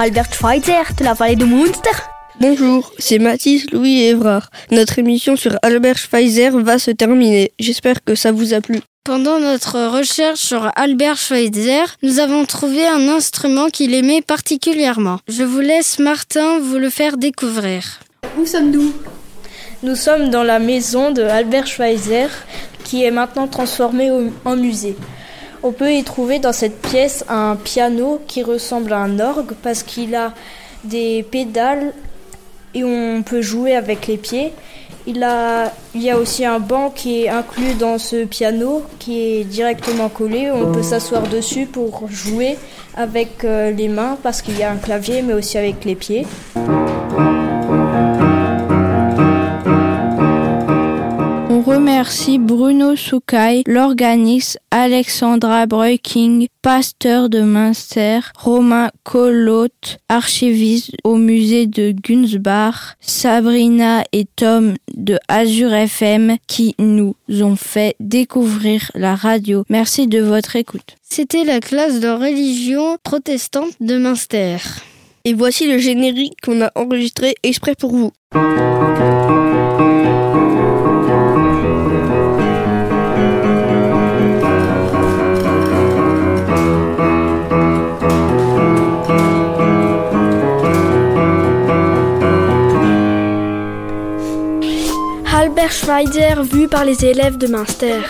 Albert Schweitzer de la vallée de Munster. Bonjour, c'est Mathis, Louis et Évrard. Notre émission sur Albert Schweitzer va se terminer. J'espère que ça vous a plu. Pendant notre recherche sur Albert Schweitzer, nous avons trouvé un instrument qu'il aimait particulièrement. Je vous laisse Martin vous le faire découvrir. Où sommes-nous? Nous sommes dans la maison de Albert Schweitzer qui est maintenant transformée en musée. On peut y trouver dans cette pièce un piano qui ressemble à un orgue parce qu'il a des pédales et on peut jouer avec les pieds. Il, y a aussi un banc qui est inclus dans ce piano qui est directement collé. On peut s'asseoir dessus pour jouer avec euh, les mains parce qu'il y a un clavier mais aussi avec les pieds. Remercie Bruno Soukai, l'organiste Alexandra Breuking, pasteur de Münster, Romain Collot, archiviste au musée de Gunsbach, Sabrina et Tom de Azure FM qui nous ont fait découvrir la radio. Merci de votre écoute. C'était la classe de religion protestante de Münster. Et voici le générique qu'on a enregistré exprès pour vous. Albert Schweitzer vu par les élèves de Münster.